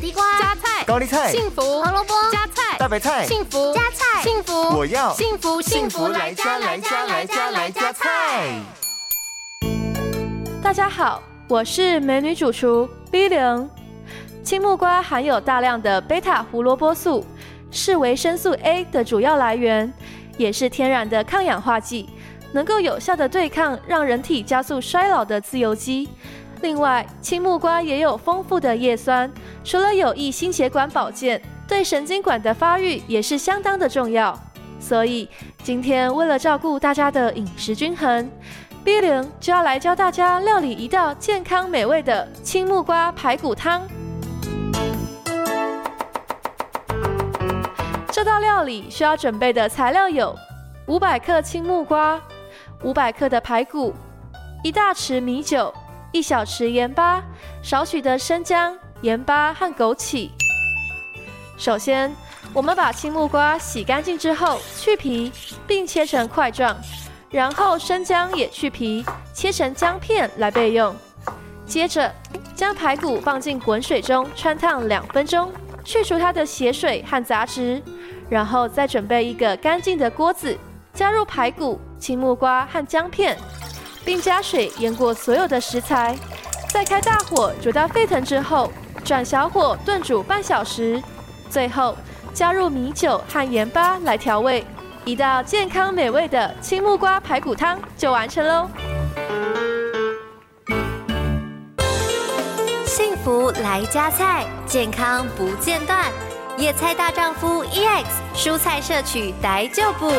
地瓜、加菜、高丽菜、幸福、胡萝卜、加菜、大白菜、幸福、加菜、幸福，我要幸福幸福来加来加来加来加菜。大家好，我是美女主厨 B 零。青木瓜含有大量的贝塔胡萝卜素，是维生素 A 的主要来源，也是天然的抗氧化剂，能够有效的对抗让人体加速衰老的自由基。另外，青木瓜也有丰富的叶酸，除了有益心血管保健，对神经管的发育也是相当的重要。所以今天为了照顾大家的饮食均衡，B 零就要来教大家料理一道健康美味的青木瓜排骨汤。这道料理需要准备的材料有：五百克青木瓜、五百克的排骨、一大匙米酒。一小匙盐巴，少许的生姜、盐巴和枸杞。首先，我们把青木瓜洗干净之后去皮，并切成块状，然后生姜也去皮，切成姜片来备用。接着，将排骨放进滚水中汆烫两分钟，去除它的血水和杂质，然后再准备一个干净的锅子，加入排骨、青木瓜和姜片。并加水淹过所有的食材，再开大火煮到沸腾之后，转小火炖煮半小时，最后加入米酒和盐巴来调味，一道健康美味的青木瓜排骨汤就完成喽。幸福来加菜，健康不间断，野菜大丈夫 EX，蔬菜摄取逮就补。